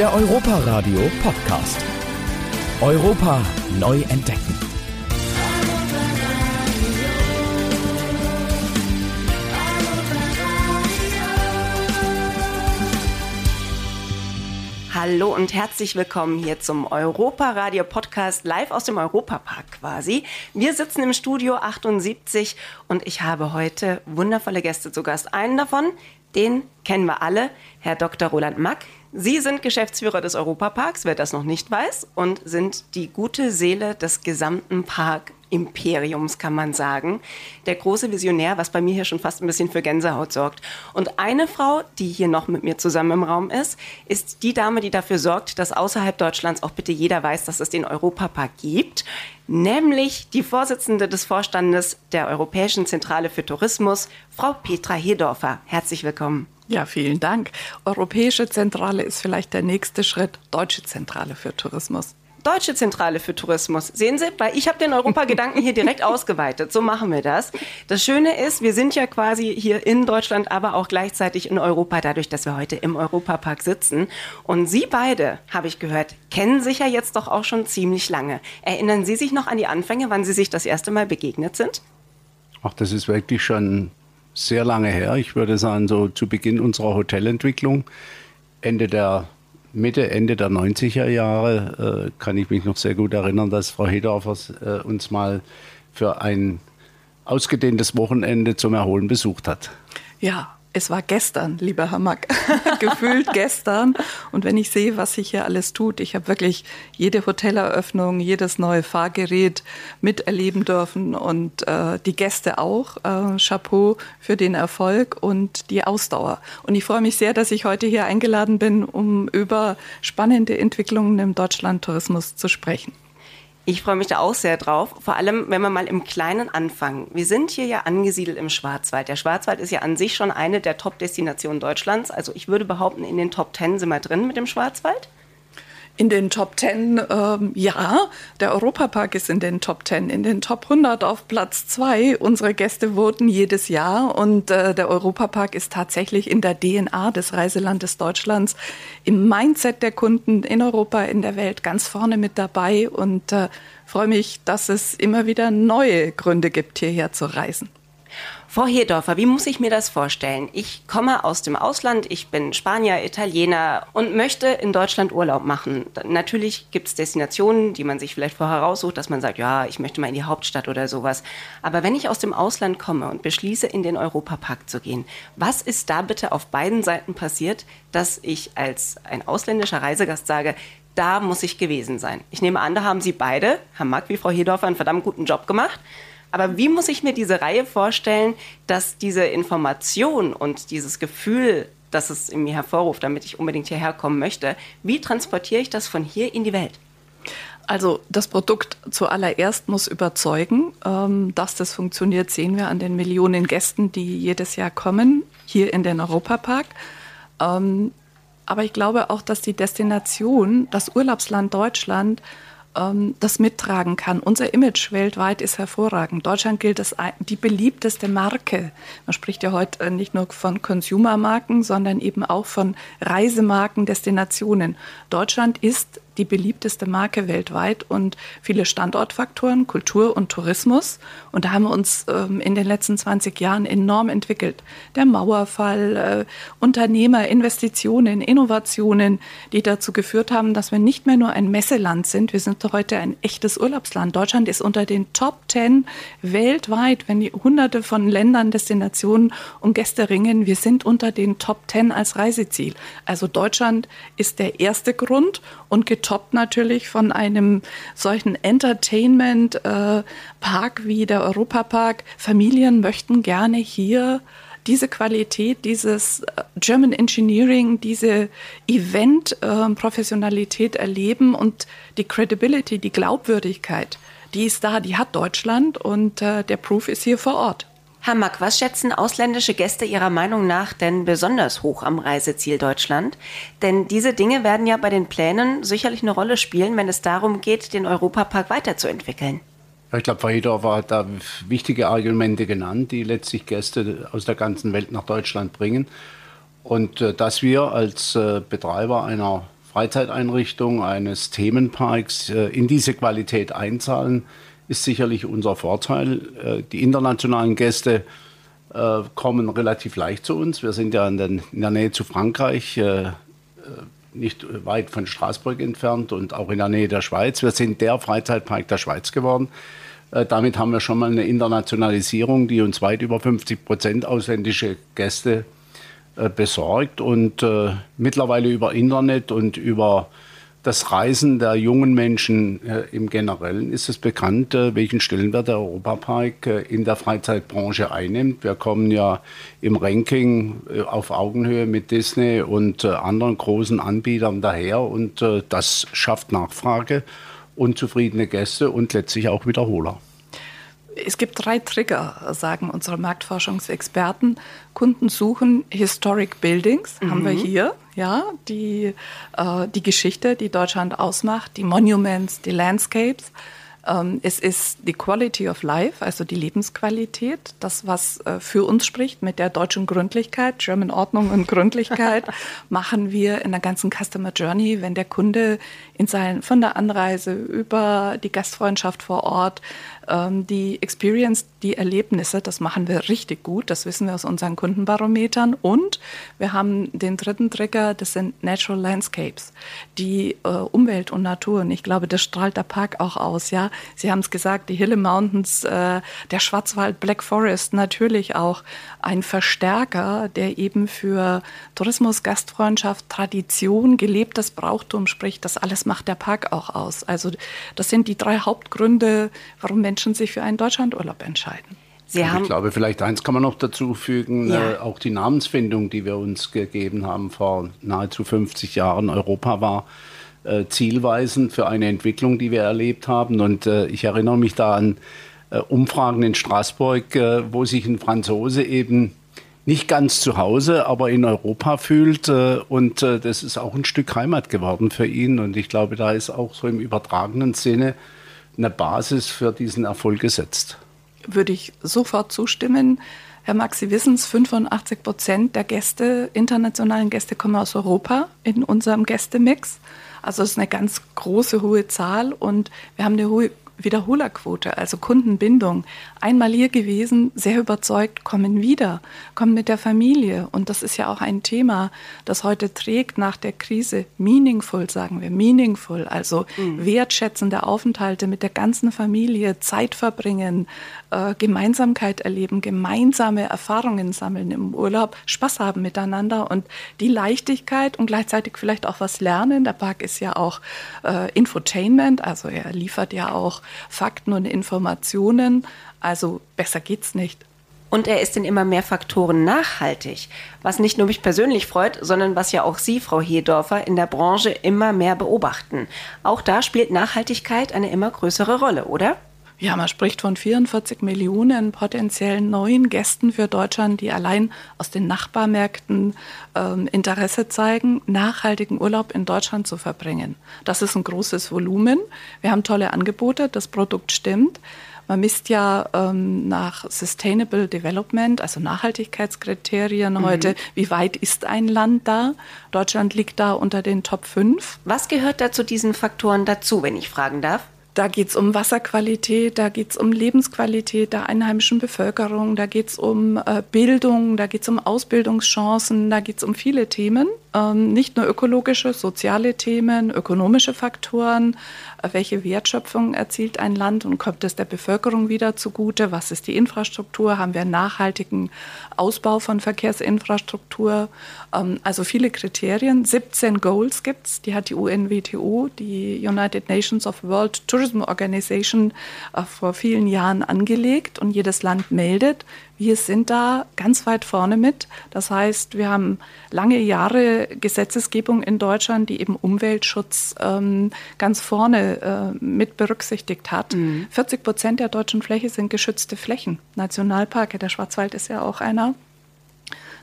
Der Europa-Radio Podcast. Europa neu entdecken. Hallo und herzlich willkommen hier zum Europa-Radio Podcast live aus dem Europapark quasi. Wir sitzen im Studio 78 und ich habe heute wundervolle Gäste zu Gast. Einen davon, den kennen wir alle, Herr Dr. Roland Mack. Sie sind Geschäftsführer des Europaparks, wer das noch nicht weiß, und sind die gute Seele des gesamten Park Imperiums, kann man sagen. Der große Visionär, was bei mir hier schon fast ein bisschen für Gänsehaut sorgt. Und eine Frau, die hier noch mit mir zusammen im Raum ist, ist die Dame, die dafür sorgt, dass außerhalb Deutschlands auch bitte jeder weiß, dass es den Europapark gibt. Nämlich die Vorsitzende des Vorstandes der Europäischen Zentrale für Tourismus, Frau Petra Hedorfer. Herzlich willkommen. Ja, vielen Dank. Europäische Zentrale ist vielleicht der nächste Schritt. Deutsche Zentrale für Tourismus. Deutsche Zentrale für Tourismus. Sehen Sie, weil ich habe den Europagedanken hier direkt ausgeweitet. So machen wir das. Das Schöne ist, wir sind ja quasi hier in Deutschland, aber auch gleichzeitig in Europa, dadurch, dass wir heute im Europapark sitzen. Und Sie beide, habe ich gehört, kennen sich ja jetzt doch auch schon ziemlich lange. Erinnern Sie sich noch an die Anfänge, wann Sie sich das erste Mal begegnet sind? Ach, das ist wirklich schon sehr lange her. Ich würde sagen, so zu Beginn unserer Hotelentwicklung, Ende der Mitte, Ende der 90er Jahre äh, kann ich mich noch sehr gut erinnern, dass Frau Hedorfer äh, uns mal für ein ausgedehntes Wochenende zum Erholen besucht hat. Ja, es war gestern, lieber Herr Mack, gefühlt gestern. Und wenn ich sehe, was sich hier alles tut, ich habe wirklich jede Hoteleröffnung, jedes neue Fahrgerät miterleben dürfen und äh, die Gäste auch. Äh, Chapeau für den Erfolg und die Ausdauer. Und ich freue mich sehr, dass ich heute hier eingeladen bin, um über spannende Entwicklungen im Deutschlandtourismus zu sprechen. Ich freue mich da auch sehr drauf. Vor allem, wenn wir mal im Kleinen anfangen. Wir sind hier ja angesiedelt im Schwarzwald. Der Schwarzwald ist ja an sich schon eine der Top-Destinationen Deutschlands. Also ich würde behaupten, in den Top Ten sind wir drin mit dem Schwarzwald. In den Top 10, ähm, ja, der Europapark ist in den Top 10, in den Top 100 auf Platz 2. Unsere Gäste voten jedes Jahr und äh, der Europapark ist tatsächlich in der DNA des Reiselandes Deutschlands, im Mindset der Kunden in Europa, in der Welt ganz vorne mit dabei und äh, freue mich, dass es immer wieder neue Gründe gibt, hierher zu reisen. Frau Hedorfer, wie muss ich mir das vorstellen? Ich komme aus dem Ausland, ich bin Spanier, Italiener und möchte in Deutschland Urlaub machen. Natürlich gibt es Destinationen, die man sich vielleicht vorher raussucht, dass man sagt, ja, ich möchte mal in die Hauptstadt oder sowas. Aber wenn ich aus dem Ausland komme und beschließe, in den Europapark zu gehen, was ist da bitte auf beiden Seiten passiert, dass ich als ein ausländischer Reisegast sage, da muss ich gewesen sein. Ich nehme an, da haben Sie beide, Herr Mack wie Frau Hedorfer, einen verdammt guten Job gemacht. Aber wie muss ich mir diese Reihe vorstellen, dass diese Information und dieses Gefühl, das es in mir hervorruft, damit ich unbedingt hierher kommen möchte, wie transportiere ich das von hier in die Welt? Also das Produkt zuallererst muss überzeugen. Ähm, dass das funktioniert, sehen wir an den Millionen Gästen, die jedes Jahr kommen, hier in den Europapark. Ähm, aber ich glaube auch, dass die Destination, das Urlaubsland Deutschland, ähm, das mittragen kann. Unser Image weltweit ist hervorragend. Deutschland gilt als die beliebteste Marke. Man spricht ja heute nicht nur von Consumermarken, sondern eben auch von Reisemarken, Destinationen. Deutschland ist die beliebteste Marke weltweit und viele Standortfaktoren, Kultur und Tourismus. Und da haben wir uns ähm, in den letzten 20 Jahren enorm entwickelt. Der Mauerfall, äh, Unternehmer, Investitionen, Innovationen, die dazu geführt haben, dass wir nicht mehr nur ein Messeland sind, wir sind heute ein echtes Urlaubsland. Deutschland ist unter den Top 10 weltweit, wenn die hunderte von Ländern, Destinationen um Gäste ringen. Wir sind unter den Top 10 als Reiseziel. Also Deutschland ist der erste Grund und getoppt natürlich von einem solchen Entertainment-Park äh, wie der Europapark. Familien möchten gerne hier diese Qualität, dieses äh, German Engineering, diese Event-Professionalität ähm, erleben und die Credibility, die Glaubwürdigkeit, die ist da, die hat Deutschland und äh, der Proof ist hier vor Ort. Herr Mack, was schätzen ausländische Gäste Ihrer Meinung nach denn besonders hoch am Reiseziel Deutschland? Denn diese Dinge werden ja bei den Plänen sicherlich eine Rolle spielen, wenn es darum geht, den Europapark weiterzuentwickeln. Ich glaube, Frau Hedorfer hat da wichtige Argumente genannt, die letztlich Gäste aus der ganzen Welt nach Deutschland bringen. Und äh, dass wir als äh, Betreiber einer Freizeiteinrichtung, eines Themenparks äh, in diese Qualität einzahlen, ist sicherlich unser Vorteil. Äh, die internationalen Gäste äh, kommen relativ leicht zu uns. Wir sind ja in, der Nähe zu Frankreich, äh, äh, nicht weit von Straßburg entfernt und auch in der Nähe der Schweiz. Wir sind der Freizeitpark der Schweiz geworden. Äh, damit haben wir schon mal eine Internationalisierung, die uns weit über 50 Prozent ausländische Gäste äh, besorgt und äh, mittlerweile über Internet und über das Reisen der jungen Menschen äh, im Generellen ist es bekannt, äh, welchen Stellenwert der Europapark äh, in der Freizeitbranche einnimmt. Wir kommen ja im Ranking äh, auf Augenhöhe mit Disney und äh, anderen großen Anbietern daher und äh, das schafft Nachfrage und zufriedene Gäste und letztlich auch Wiederholer. Es gibt drei Trigger, sagen unsere Marktforschungsexperten. Kunden suchen Historic Buildings, mhm. haben wir hier, ja, die, äh, die Geschichte, die Deutschland ausmacht, die Monuments, die Landscapes. Ähm, es ist die Quality of Life, also die Lebensqualität, das, was äh, für uns spricht mit der deutschen Gründlichkeit, German Ordnung und Gründlichkeit, machen wir in der ganzen Customer Journey, wenn der Kunde in sein, von der Anreise über die Gastfreundschaft vor Ort ähm, die Experience, die Erlebnisse, das machen wir richtig gut. Das wissen wir aus unseren Kundenbarometern. Und wir haben den dritten Trigger, das sind Natural Landscapes, die äh, Umwelt und Natur. Und ich glaube, das strahlt der Park auch aus. Ja, Sie haben es gesagt, die Hille Mountains, äh, der Schwarzwald, Black Forest, natürlich auch ein Verstärker, der eben für Tourismus, Gastfreundschaft, Tradition, gelebtes Brauchtum spricht. Das alles macht der Park auch aus. Also das sind die drei Hauptgründe, warum Menschen sich für einen Deutschlandurlaub entscheiden. Sie haben ich glaube, vielleicht eins kann man noch dazu fügen, ja. äh, auch die Namensfindung, die wir uns gegeben haben vor nahezu 50 Jahren. Europa war äh, zielweisend für eine Entwicklung, die wir erlebt haben. Und äh, ich erinnere mich da an äh, Umfragen in Straßburg, äh, wo sich ein Franzose eben nicht ganz zu Hause, aber in Europa fühlt. Äh, und das ist auch ein Stück Heimat geworden für ihn. Und ich glaube, da ist auch so im übertragenen Sinne eine Basis für diesen Erfolg gesetzt. Würde ich sofort zustimmen. Herr Max, Sie wissen es, 85 Prozent der Gäste, internationalen Gäste kommen aus Europa in unserem Gästemix. Also es ist eine ganz große, hohe Zahl und wir haben eine hohe Wiederholerquote, also Kundenbindung. Einmal hier gewesen, sehr überzeugt, kommen wieder, kommen mit der Familie. Und das ist ja auch ein Thema, das heute trägt nach der Krise. Meaningful, sagen wir, meaningful, also mhm. wertschätzende Aufenthalte mit der ganzen Familie, Zeit verbringen, äh, Gemeinsamkeit erleben, gemeinsame Erfahrungen sammeln im Urlaub, Spaß haben miteinander und die Leichtigkeit und gleichzeitig vielleicht auch was lernen. Der Park ist ja auch äh, Infotainment, also er liefert ja auch Fakten und Informationen. Also besser geht's nicht. Und er ist in immer mehr Faktoren nachhaltig, was nicht nur mich persönlich freut, sondern was ja auch Sie, Frau Hedorfer, in der Branche immer mehr beobachten. Auch da spielt Nachhaltigkeit eine immer größere Rolle, oder? Ja, man spricht von 44 Millionen potenziellen neuen Gästen für Deutschland, die allein aus den Nachbarmärkten ähm, Interesse zeigen, nachhaltigen Urlaub in Deutschland zu verbringen. Das ist ein großes Volumen. Wir haben tolle Angebote, das Produkt stimmt. Man misst ja ähm, nach Sustainable Development, also Nachhaltigkeitskriterien mhm. heute, wie weit ist ein Land da? Deutschland liegt da unter den Top 5. Was gehört da zu diesen Faktoren dazu, wenn ich fragen darf? Da geht es um Wasserqualität, da geht es um Lebensqualität der einheimischen Bevölkerung, da geht es um äh, Bildung, da geht es um Ausbildungschancen, da geht es um viele Themen. Ähm, nicht nur ökologische, soziale Themen, ökonomische Faktoren, äh, welche Wertschöpfung erzielt ein Land und kommt es der Bevölkerung wieder zugute, was ist die Infrastruktur, haben wir einen nachhaltigen Ausbau von Verkehrsinfrastruktur, ähm, also viele Kriterien. 17 Goals gibt es, die hat die UNWTO, die United Nations of World Tourism Organization, äh, vor vielen Jahren angelegt und jedes Land meldet, wir sind da ganz weit vorne mit. Das heißt, wir haben lange Jahre Gesetzesgebung in Deutschland, die eben Umweltschutz ähm, ganz vorne äh, mit berücksichtigt hat. Mhm. 40 Prozent der deutschen Fläche sind geschützte Flächen. Nationalparke, der Schwarzwald ist ja auch einer.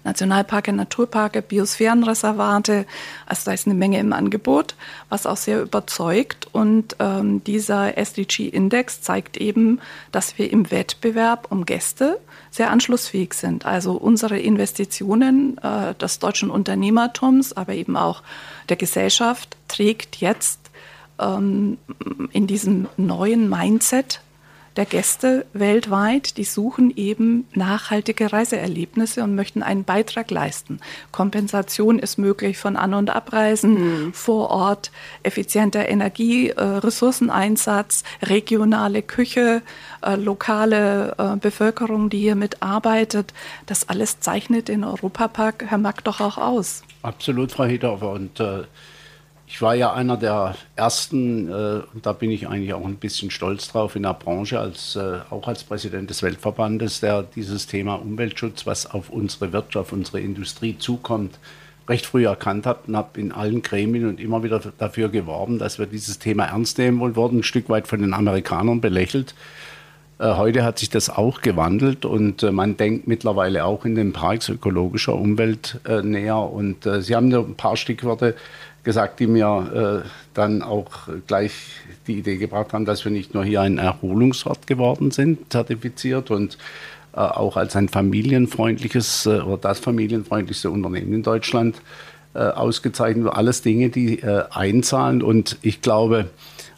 Nationalparke, Naturparke, Biosphärenreservate. Also da ist eine Menge im Angebot, was auch sehr überzeugt. Und ähm, dieser SDG-Index zeigt eben, dass wir im Wettbewerb um Gäste sehr anschlussfähig sind. Also unsere Investitionen äh, des deutschen Unternehmertums, aber eben auch der Gesellschaft trägt jetzt ähm, in diesem neuen Mindset der Gäste weltweit, die suchen eben nachhaltige Reiseerlebnisse und möchten einen Beitrag leisten. Kompensation ist möglich von An- und Abreisen mhm. vor Ort, effizienter Energie, äh, Ressourceneinsatz, regionale Küche, äh, lokale äh, Bevölkerung, die hier mitarbeitet. Das alles zeichnet den Europapark, Herr Mack, doch auch aus. Absolut, Frau Hedorfer. Und äh ich war ja einer der ersten, äh, und da bin ich eigentlich auch ein bisschen stolz drauf, in der Branche, als, äh, auch als Präsident des Weltverbandes, der dieses Thema Umweltschutz, was auf unsere Wirtschaft, unsere Industrie zukommt, recht früh erkannt habe und habe in allen Gremien und immer wieder dafür geworben, dass wir dieses Thema ernst nehmen und wurden ein Stück weit von den Amerikanern belächelt. Äh, heute hat sich das auch gewandelt und äh, man denkt mittlerweile auch in den Parks ökologischer Umwelt äh, näher. Und Sie haben ein paar Stichworte gesagt, die mir äh, dann auch gleich die Idee gebracht haben, dass wir nicht nur hier ein Erholungsort geworden sind, zertifiziert und äh, auch als ein familienfreundliches äh, oder das familienfreundlichste Unternehmen in Deutschland äh, ausgezeichnet. Alles Dinge, die äh, einzahlen und ich glaube,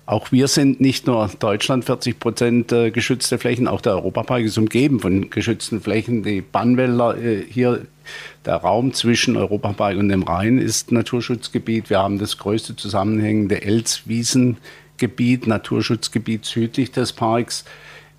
auch wir sind nicht nur Deutschland 40 Prozent äh, geschützte Flächen, auch der Europapark ist umgeben von geschützten Flächen. Die Bannwälder hier der Raum zwischen Europapark und dem Rhein ist Naturschutzgebiet. Wir haben das größte zusammenhängende Elzwiesengebiet, Naturschutzgebiet südlich des Parks.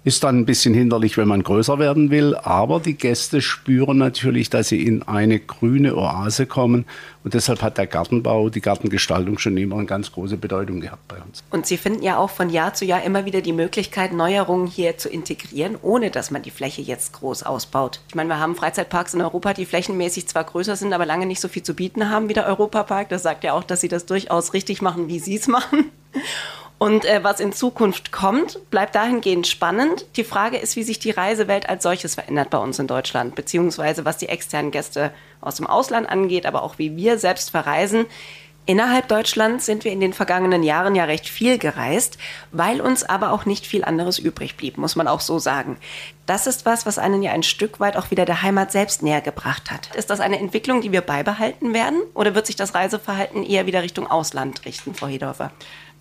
Ist dann ein bisschen hinderlich, wenn man größer werden will, aber die Gäste spüren natürlich, dass sie in eine grüne Oase kommen und deshalb hat der Gartenbau, die Gartengestaltung schon immer eine ganz große Bedeutung gehabt bei uns. Und Sie finden ja auch von Jahr zu Jahr immer wieder die Möglichkeit, Neuerungen hier zu integrieren, ohne dass man die Fläche jetzt groß ausbaut. Ich meine, wir haben Freizeitparks in Europa, die flächenmäßig zwar größer sind, aber lange nicht so viel zu bieten haben wie der Europapark. Das sagt ja auch, dass Sie das durchaus richtig machen, wie Sie es machen. Und äh, was in Zukunft kommt, bleibt dahingehend spannend. Die Frage ist, wie sich die Reisewelt als solches verändert bei uns in Deutschland, beziehungsweise was die externen Gäste aus dem Ausland angeht, aber auch wie wir selbst verreisen. Innerhalb Deutschlands sind wir in den vergangenen Jahren ja recht viel gereist, weil uns aber auch nicht viel anderes übrig blieb, muss man auch so sagen. Das ist was, was einen ja ein Stück weit auch wieder der Heimat selbst näher gebracht hat. Ist das eine Entwicklung, die wir beibehalten werden oder wird sich das Reiseverhalten eher wieder Richtung Ausland richten, Frau Hedorfer?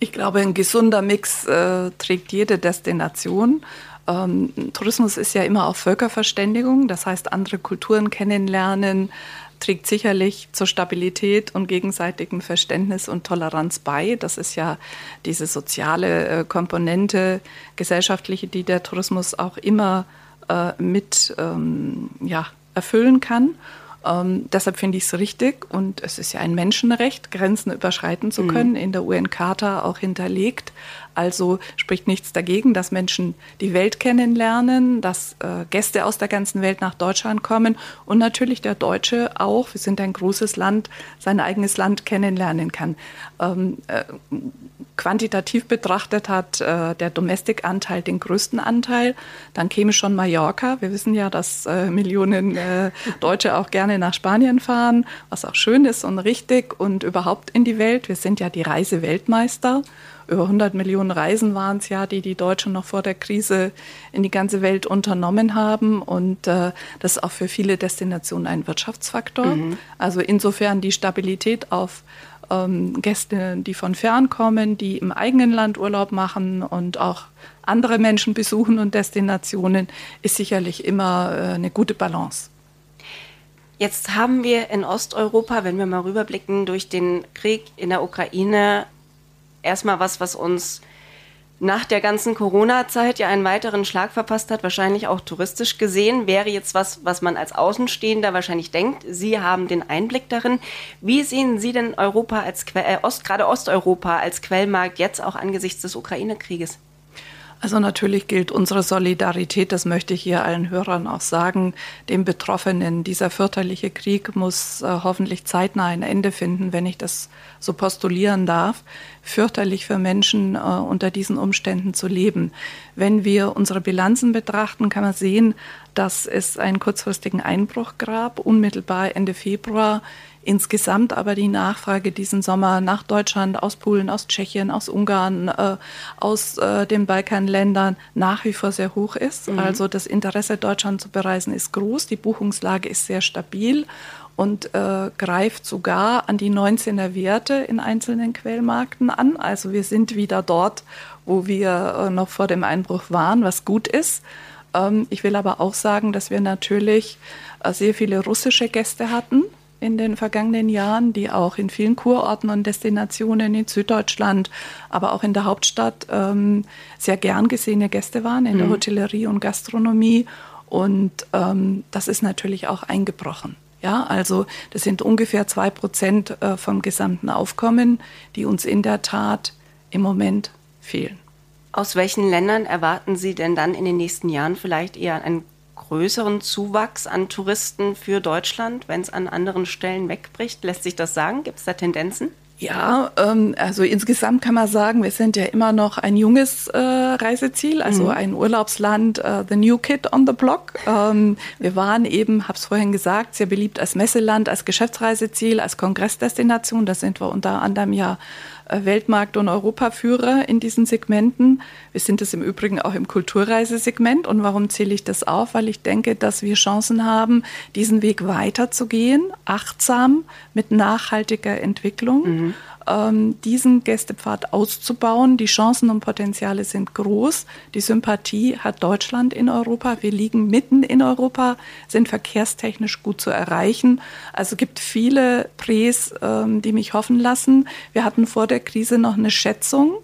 Ich glaube, ein gesunder Mix äh, trägt jede Destination. Ähm, Tourismus ist ja immer auch Völkerverständigung, das heißt andere Kulturen kennenlernen, trägt sicherlich zur Stabilität und gegenseitigem Verständnis und Toleranz bei. Das ist ja diese soziale äh, Komponente, gesellschaftliche, die der Tourismus auch immer äh, mit ähm, ja, erfüllen kann. Ähm, deshalb finde ich es richtig und es ist ja ein Menschenrecht, Grenzen überschreiten zu mhm. können, mhm. in der UN-Charta auch hinterlegt. Also spricht nichts dagegen, dass Menschen die Welt kennenlernen, dass äh, Gäste aus der ganzen Welt nach Deutschland kommen und natürlich der Deutsche auch, wir sind ein großes Land, sein eigenes Land kennenlernen kann. Ähm, äh, quantitativ betrachtet hat äh, der Domestic-Anteil den größten Anteil. Dann käme schon Mallorca. Wir wissen ja, dass äh, Millionen äh, Deutsche auch gerne nach Spanien fahren, was auch schön ist und richtig und überhaupt in die Welt. Wir sind ja die Reiseweltmeister. Über 100 Millionen Reisen waren es ja, die die Deutschen noch vor der Krise in die ganze Welt unternommen haben. Und äh, das ist auch für viele Destinationen ein Wirtschaftsfaktor. Mhm. Also insofern die Stabilität auf ähm, Gäste, die von fern kommen, die im eigenen Land Urlaub machen und auch andere Menschen besuchen und Destinationen, ist sicherlich immer äh, eine gute Balance. Jetzt haben wir in Osteuropa, wenn wir mal rüberblicken, durch den Krieg in der Ukraine erstmal was, was uns nach der ganzen Corona-Zeit ja einen weiteren Schlag verpasst hat, wahrscheinlich auch touristisch gesehen, wäre jetzt was, was man als Außenstehender wahrscheinlich denkt. Sie haben den Einblick darin. Wie sehen Sie denn Europa als äh, Ost, gerade Osteuropa als Quellmarkt jetzt auch angesichts des Ukraine-Krieges? Also natürlich gilt unsere Solidarität, das möchte ich hier allen Hörern auch sagen, den Betroffenen. Dieser fürchterliche Krieg muss äh, hoffentlich zeitnah ein Ende finden, wenn ich das so postulieren darf. Fürchterlich für Menschen äh, unter diesen Umständen zu leben. Wenn wir unsere Bilanzen betrachten, kann man sehen, dass es einen kurzfristigen Einbruch gab, unmittelbar Ende Februar insgesamt aber die Nachfrage diesen Sommer nach Deutschland, aus Polen, aus Tschechien, aus Ungarn, äh, aus äh, den Balkanländern nach wie vor sehr hoch ist. Mhm. Also das Interesse, Deutschland zu bereisen, ist groß. Die Buchungslage ist sehr stabil und äh, greift sogar an die 19er Werte in einzelnen Quellmarkten an. Also wir sind wieder dort, wo wir äh, noch vor dem Einbruch waren, was gut ist. Ähm, ich will aber auch sagen, dass wir natürlich äh, sehr viele russische Gäste hatten in den vergangenen Jahren, die auch in vielen Kurorten und Destinationen in Süddeutschland, aber auch in der Hauptstadt ähm, sehr gern gesehene Gäste waren in mhm. der Hotellerie und Gastronomie. Und ähm, das ist natürlich auch eingebrochen. Ja, also das sind ungefähr zwei Prozent äh, vom gesamten Aufkommen, die uns in der Tat im Moment fehlen. Aus welchen Ländern erwarten Sie denn dann in den nächsten Jahren vielleicht eher ein größeren Zuwachs an Touristen für Deutschland, wenn es an anderen Stellen wegbricht? Lässt sich das sagen? Gibt es da Tendenzen? Ja, ähm, also insgesamt kann man sagen, wir sind ja immer noch ein junges äh, Reiseziel, also mhm. ein Urlaubsland, äh, the new kid on the block. Ähm, wir waren eben, habe es vorhin gesagt, sehr beliebt als Messeland, als Geschäftsreiseziel, als Kongressdestination. Da sind wir unter anderem ja Weltmarkt- und Europaführer in diesen Segmenten. Wir sind es im Übrigen auch im Kulturreisesegment. Und warum zähle ich das auf? Weil ich denke, dass wir Chancen haben, diesen Weg weiterzugehen, achtsam mit nachhaltiger Entwicklung. Mhm diesen Gästepfad auszubauen. Die Chancen und Potenziale sind groß. Die Sympathie hat Deutschland in Europa. Wir liegen mitten in Europa, sind verkehrstechnisch gut zu erreichen. Also gibt viele Prés, ähm, die mich hoffen lassen. Wir hatten vor der Krise noch eine Schätzung,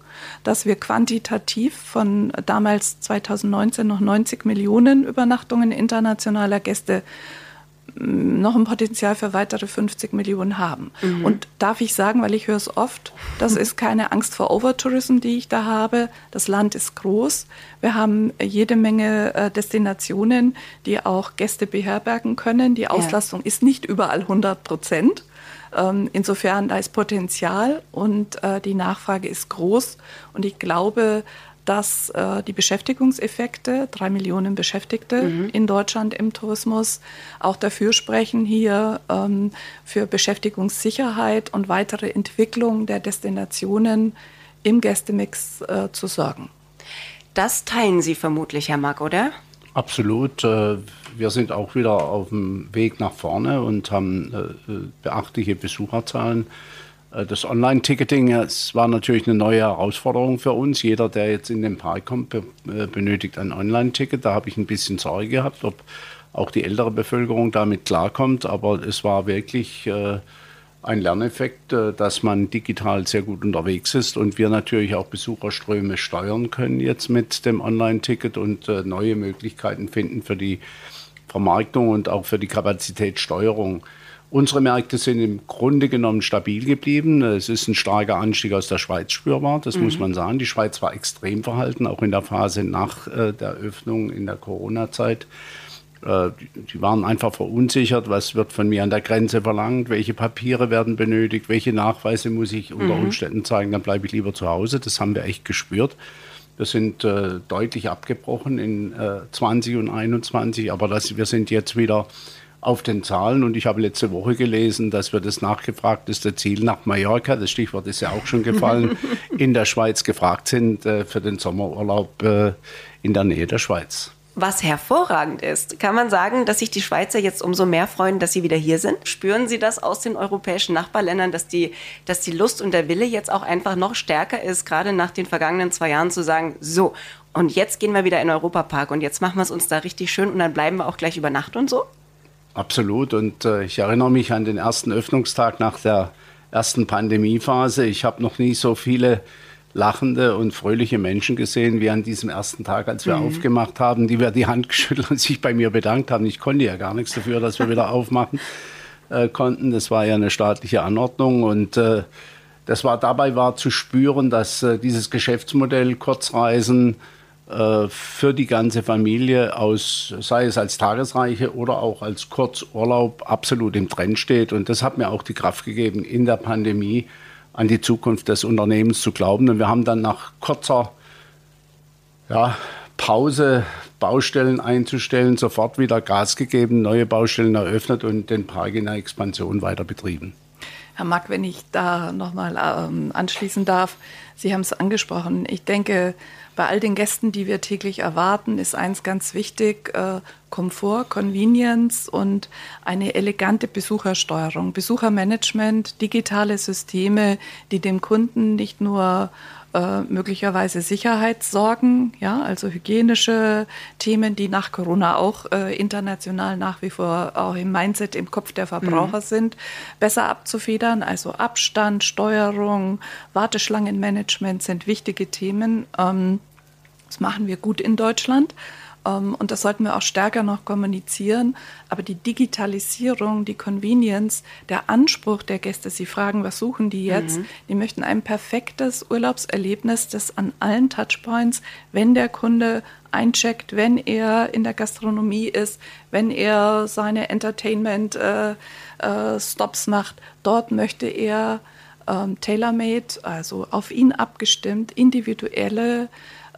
dass wir quantitativ von damals 2019 noch 90 Millionen Übernachtungen internationaler Gäste noch ein Potenzial für weitere 50 Millionen haben. Mhm. Und darf ich sagen, weil ich höre es oft, das ist keine Angst vor Overtourism, die ich da habe. Das Land ist groß. Wir haben jede Menge äh, Destinationen, die auch Gäste beherbergen können. Die Auslastung ja. ist nicht überall 100 Prozent. Ähm, insofern, da ist Potenzial und äh, die Nachfrage ist groß. Und ich glaube, dass äh, die Beschäftigungseffekte, drei Millionen Beschäftigte mhm. in Deutschland im Tourismus, auch dafür sprechen, hier ähm, für Beschäftigungssicherheit und weitere Entwicklung der Destinationen im Gästemix äh, zu sorgen. Das teilen Sie vermutlich, Herr Mack, oder? Absolut. Äh, wir sind auch wieder auf dem Weg nach vorne und haben äh, äh, beachtliche Besucherzahlen. Äh, das Online-Ticketing war natürlich eine neue Herausforderung für uns. Jeder, der jetzt in den Park kommt, äh, benötigt ein Online-Ticket. Da habe ich ein bisschen Sorge gehabt, ob auch die ältere Bevölkerung damit klarkommt. Aber es war wirklich äh, ein Lerneffekt, dass man digital sehr gut unterwegs ist und wir natürlich auch Besucherströme steuern können jetzt mit dem Online-Ticket und neue Möglichkeiten finden für die Vermarktung und auch für die Kapazitätssteuerung. Unsere Märkte sind im Grunde genommen stabil geblieben. Es ist ein starker Anstieg aus der Schweiz spürbar, das mhm. muss man sagen. Die Schweiz war extrem verhalten, auch in der Phase nach äh, der Öffnung in der Corona-Zeit. Äh, die waren einfach verunsichert, was wird von mir an der Grenze verlangt, welche Papiere werden benötigt, welche Nachweise muss ich unter mhm. Umständen zeigen, dann bleibe ich lieber zu Hause. Das haben wir echt gespürt. Wir sind äh, deutlich abgebrochen in äh, 20 und 21, aber das, wir sind jetzt wieder auf den Zahlen. Und ich habe letzte Woche gelesen, dass wir das nachgefragteste Ziel nach Mallorca, das Stichwort ist ja auch schon gefallen, in der Schweiz gefragt sind äh, für den Sommerurlaub äh, in der Nähe der Schweiz. Was hervorragend ist, kann man sagen, dass sich die Schweizer jetzt umso mehr freuen, dass sie wieder hier sind? Spüren Sie das aus den europäischen Nachbarländern, dass die, dass die Lust und der Wille jetzt auch einfach noch stärker ist, gerade nach den vergangenen zwei Jahren zu sagen, so, und jetzt gehen wir wieder in den Europapark und jetzt machen wir es uns da richtig schön und dann bleiben wir auch gleich über Nacht und so? Absolut. Und äh, ich erinnere mich an den ersten Öffnungstag nach der ersten Pandemiephase. Ich habe noch nie so viele lachende und fröhliche Menschen gesehen wie an diesem ersten Tag, als wir mhm. aufgemacht haben, die mir die Hand geschüttelt und sich bei mir bedankt haben. Ich konnte ja gar nichts dafür, dass wir wieder aufmachen äh, konnten. Das war ja eine staatliche Anordnung und äh, das war dabei war zu spüren, dass äh, dieses Geschäftsmodell Kurzreisen äh, für die ganze Familie aus, sei es als Tagesreiche oder auch als Kurzurlaub, absolut im Trend steht. Und das hat mir auch die Kraft gegeben, in der Pandemie an die Zukunft des Unternehmens zu glauben. Und wir haben dann nach kurzer ja, Pause, Baustellen einzustellen, sofort wieder Gas gegeben, neue Baustellen eröffnet und den Park in der Expansion weiter betrieben. Herr Mack, wenn ich da nochmal ähm, anschließen darf, Sie haben es angesprochen. Ich denke, bei all den Gästen, die wir täglich erwarten, ist eins ganz wichtig, äh, Komfort, Convenience und eine elegante Besuchersteuerung, Besuchermanagement, digitale Systeme, die dem Kunden nicht nur äh, möglicherweise Sicherheitssorgen, ja, also hygienische Themen, die nach Corona auch äh, international nach wie vor auch im Mindset, im Kopf der Verbraucher mhm. sind, besser abzufedern. Also Abstand, Steuerung, Warteschlangenmanagement sind wichtige Themen. Ähm, das machen wir gut in Deutschland. Ähm, und das sollten wir auch stärker noch kommunizieren. Aber die Digitalisierung, die Convenience, der Anspruch der Gäste, sie fragen, was suchen die jetzt? Mhm. Die möchten ein perfektes Urlaubserlebnis, das an allen Touchpoints, wenn der Kunde eincheckt, wenn er in der Gastronomie ist, wenn er seine Entertainment-Stops äh, äh, macht, dort möchte er ähm, tailor-made, also auf ihn abgestimmt, individuelle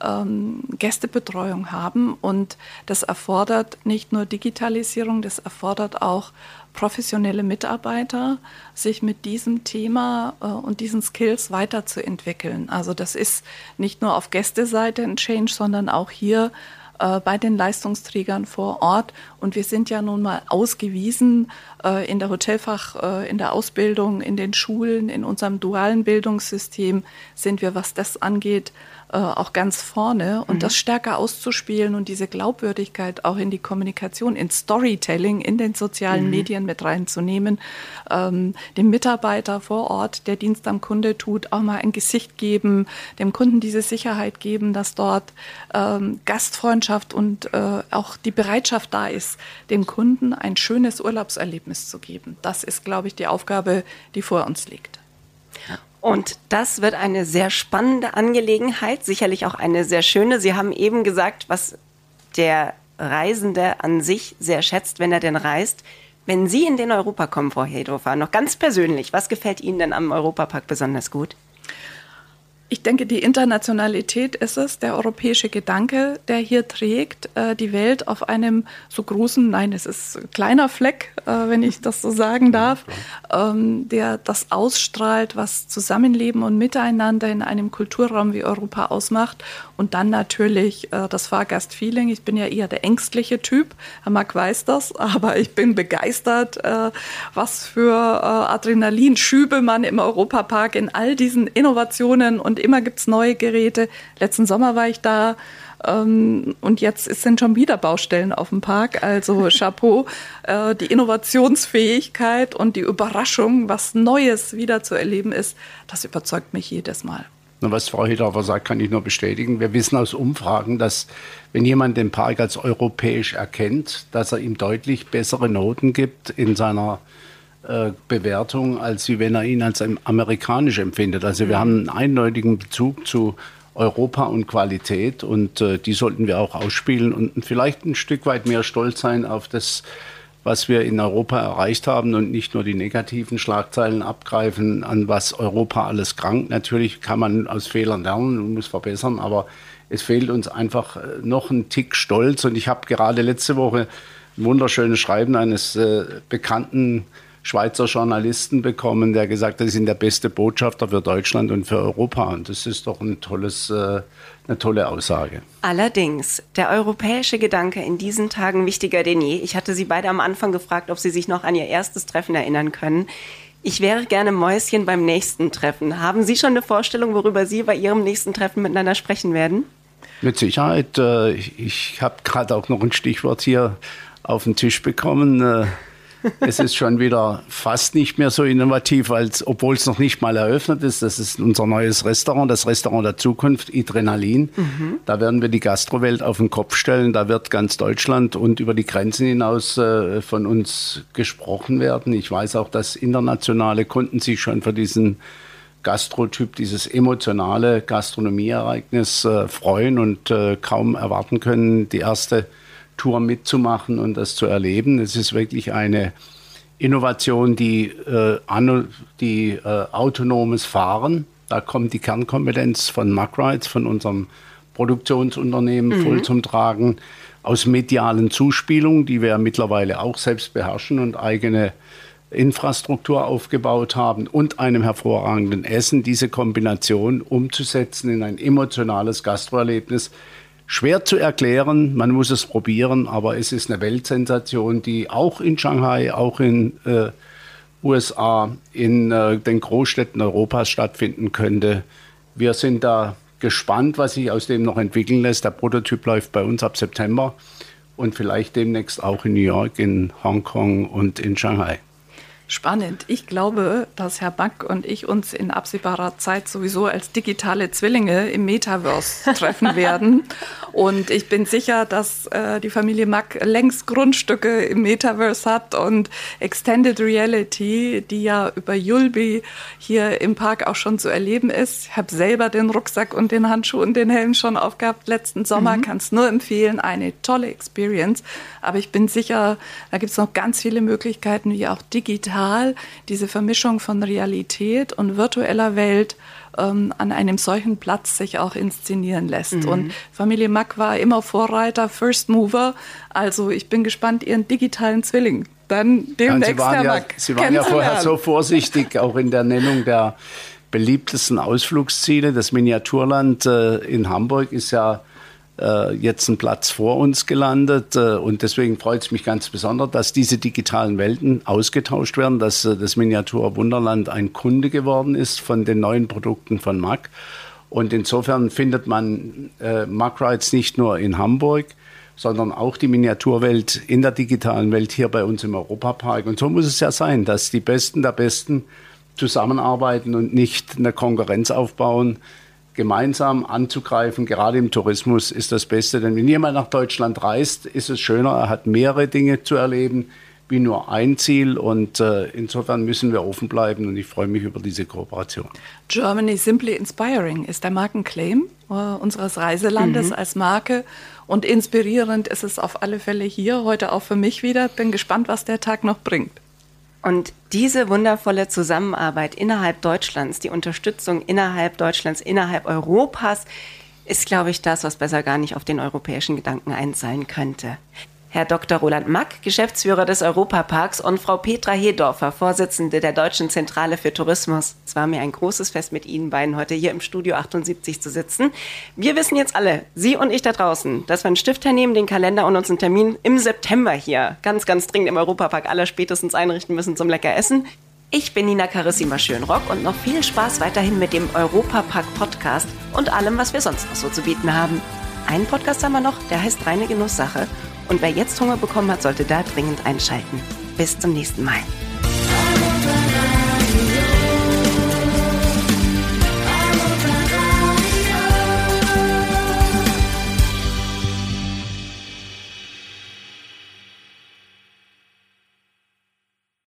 ähm, Gästebetreuung haben. Und das erfordert nicht nur Digitalisierung, das erfordert auch professionelle Mitarbeiter, sich mit diesem Thema äh, und diesen Skills weiterzuentwickeln. Also das ist nicht nur auf Gästeseite ein Change, sondern auch hier äh, bei den Leistungsträgern vor Ort. Und wir sind ja nun mal ausgewiesen äh, in der Hotelfach, äh, in der Ausbildung, in den Schulen, in unserem dualen Bildungssystem sind wir, was das angeht, äh, auch ganz vorne und mhm. das stärker auszuspielen und diese Glaubwürdigkeit auch in die Kommunikation, in Storytelling, in den sozialen mhm. Medien mit reinzunehmen, ähm, dem Mitarbeiter vor Ort, der Dienst am Kunde tut, auch mal ein Gesicht geben, dem Kunden diese Sicherheit geben, dass dort ähm, Gastfreundschaft und äh, auch die Bereitschaft da ist, dem Kunden ein schönes Urlaubserlebnis zu geben. Das ist, glaube ich, die Aufgabe, die vor uns liegt. Und das wird eine sehr spannende Angelegenheit, sicherlich auch eine sehr schöne. Sie haben eben gesagt, was der Reisende an sich sehr schätzt, wenn er denn reist. Wenn Sie in den Europa kommen, Frau Hedhofer, noch ganz persönlich, was gefällt Ihnen denn am Europapark besonders gut? Ich denke, die Internationalität ist es, der europäische Gedanke, der hier trägt, äh, die Welt auf einem so großen, nein, es ist ein kleiner Fleck, äh, wenn ich das so sagen darf, ähm, der das ausstrahlt, was Zusammenleben und Miteinander in einem Kulturraum wie Europa ausmacht. Und dann natürlich äh, das Fahrgastfeeling. Ich bin ja eher der ängstliche Typ, Herr Mark weiß das, aber ich bin begeistert, was für Adrenalinschübe man im Europapark in all diesen Innovationen und immer gibt es neue Geräte. Letzten Sommer war ich da. Ähm, und jetzt sind schon wieder Baustellen auf dem Park. Also Chapeau, äh, die Innovationsfähigkeit und die Überraschung, was Neues wieder zu erleben ist, das überzeugt mich jedes Mal. Was Frau Hedorfer sagt, kann ich nur bestätigen. Wir wissen aus Umfragen, dass wenn jemand den Park als europäisch erkennt, dass er ihm deutlich bessere Noten gibt in seiner äh, Bewertung, als wie wenn er ihn als amerikanisch empfindet. Also wir haben einen eindeutigen Bezug zu Europa und Qualität und äh, die sollten wir auch ausspielen und vielleicht ein Stück weit mehr stolz sein auf das, was wir in Europa erreicht haben und nicht nur die negativen Schlagzeilen abgreifen, an was Europa alles krankt. Natürlich kann man aus Fehlern lernen und muss verbessern, aber es fehlt uns einfach äh, noch ein Tick Stolz und ich habe gerade letzte Woche ein wunderschönes Schreiben eines äh, bekannten Schweizer Journalisten bekommen, der gesagt hat, sie sind der beste Botschafter für Deutschland und für Europa. Und das ist doch ein tolles, äh, eine tolle Aussage. Allerdings, der europäische Gedanke in diesen Tagen wichtiger denn je. Ich hatte Sie beide am Anfang gefragt, ob Sie sich noch an Ihr erstes Treffen erinnern können. Ich wäre gerne Mäuschen beim nächsten Treffen. Haben Sie schon eine Vorstellung, worüber Sie bei Ihrem nächsten Treffen miteinander sprechen werden? Mit Sicherheit. Äh, ich habe gerade auch noch ein Stichwort hier auf den Tisch bekommen. Äh, es ist schon wieder fast nicht mehr so innovativ, als obwohl es noch nicht mal eröffnet ist. Das ist unser neues Restaurant, das Restaurant der Zukunft, Adrenalin. Mhm. Da werden wir die Gastrowelt auf den Kopf stellen. Da wird ganz Deutschland und über die Grenzen hinaus äh, von uns gesprochen werden. Ich weiß auch, dass internationale Kunden sich schon für diesen Gastrotyp, dieses emotionale Gastronomieereignis äh, freuen und äh, kaum erwarten können, die erste Tour mitzumachen und das zu erleben. Es ist wirklich eine Innovation, die, äh, die äh, autonomes Fahren, da kommt die Kernkompetenz von MacRides, von unserem Produktionsunternehmen, mhm. voll zum Tragen. Aus medialen Zuspielungen, die wir mittlerweile auch selbst beherrschen und eigene Infrastruktur aufgebaut haben und einem hervorragenden Essen, diese Kombination umzusetzen in ein emotionales Gastroerlebnis. Schwer zu erklären, man muss es probieren, aber es ist eine Weltsensation, die auch in Shanghai, auch in äh, USA, in äh, den Großstädten Europas stattfinden könnte. Wir sind da gespannt, was sich aus dem noch entwickeln lässt. Der Prototyp läuft bei uns ab September und vielleicht demnächst auch in New York, in Hongkong und in Shanghai. Spannend. Ich glaube, dass Herr Back und ich uns in absehbarer Zeit sowieso als digitale Zwillinge im Metaverse treffen werden. Und ich bin sicher, dass äh, die Familie Mack längst Grundstücke im Metaverse hat und Extended Reality, die ja über Yulby hier im Park auch schon zu erleben ist. Ich habe selber den Rucksack und den Handschuh und den Helm schon aufgehabt letzten Sommer. Mhm. Kann es nur empfehlen. Eine tolle Experience. Aber ich bin sicher, da gibt es noch ganz viele Möglichkeiten, wie auch digital digital diese Vermischung von Realität und virtueller Welt ähm, an einem solchen Platz sich auch inszenieren lässt. Mhm. Und Familie Mack war immer Vorreiter, First Mover. Also ich bin gespannt, ihren digitalen Zwilling dann demnächst, Sie waren, Herr ja, Mack, Sie waren ja vorher so vorsichtig, auch in der Nennung der beliebtesten Ausflugsziele. Das Miniaturland äh, in Hamburg ist ja äh, jetzt ein Platz vor uns gelandet. Äh, und deswegen freut es mich ganz besonders, dass diese digitalen Welten ausgetauscht werden, dass äh, das Miniatur Wunderland ein Kunde geworden ist von den neuen Produkten von Mac. Und insofern findet man äh, Mac Rides nicht nur in Hamburg, sondern auch die Miniaturwelt in der digitalen Welt hier bei uns im Europapark. Und so muss es ja sein, dass die Besten der Besten zusammenarbeiten und nicht eine Konkurrenz aufbauen, gemeinsam anzugreifen, gerade im Tourismus, ist das Beste. Denn wenn jemand nach Deutschland reist, ist es schöner, er hat mehrere Dinge zu erleben wie nur ein Ziel. Und äh, insofern müssen wir offen bleiben und ich freue mich über diese Kooperation. Germany Simply Inspiring ist der Markenclaim äh, unseres Reiselandes mhm. als Marke. Und inspirierend ist es auf alle Fälle hier, heute auch für mich wieder. Bin gespannt, was der Tag noch bringt. Und diese wundervolle Zusammenarbeit innerhalb Deutschlands, die Unterstützung innerhalb Deutschlands, innerhalb Europas, ist, glaube ich, das, was besser gar nicht auf den europäischen Gedanken einzahlen könnte. Herr Dr. Roland Mack, Geschäftsführer des Europaparks und Frau Petra Hedorfer, Vorsitzende der Deutschen Zentrale für Tourismus. Es war mir ein großes Fest mit Ihnen beiden heute hier im Studio 78 zu sitzen. Wir wissen jetzt alle, Sie und ich da draußen, dass wir einen Stift hernehmen, den Kalender und uns einen Termin im September hier ganz, ganz dringend im Europapark aller spätestens einrichten müssen zum lecker Essen. Ich bin Nina Carissima Schönrock und noch viel Spaß weiterhin mit dem Europapark Podcast und allem, was wir sonst noch so zu bieten haben. Einen Podcast haben wir noch, der heißt Reine Genusssache. Und wer jetzt Hunger bekommen hat, sollte da dringend einschalten. Bis zum nächsten Mal.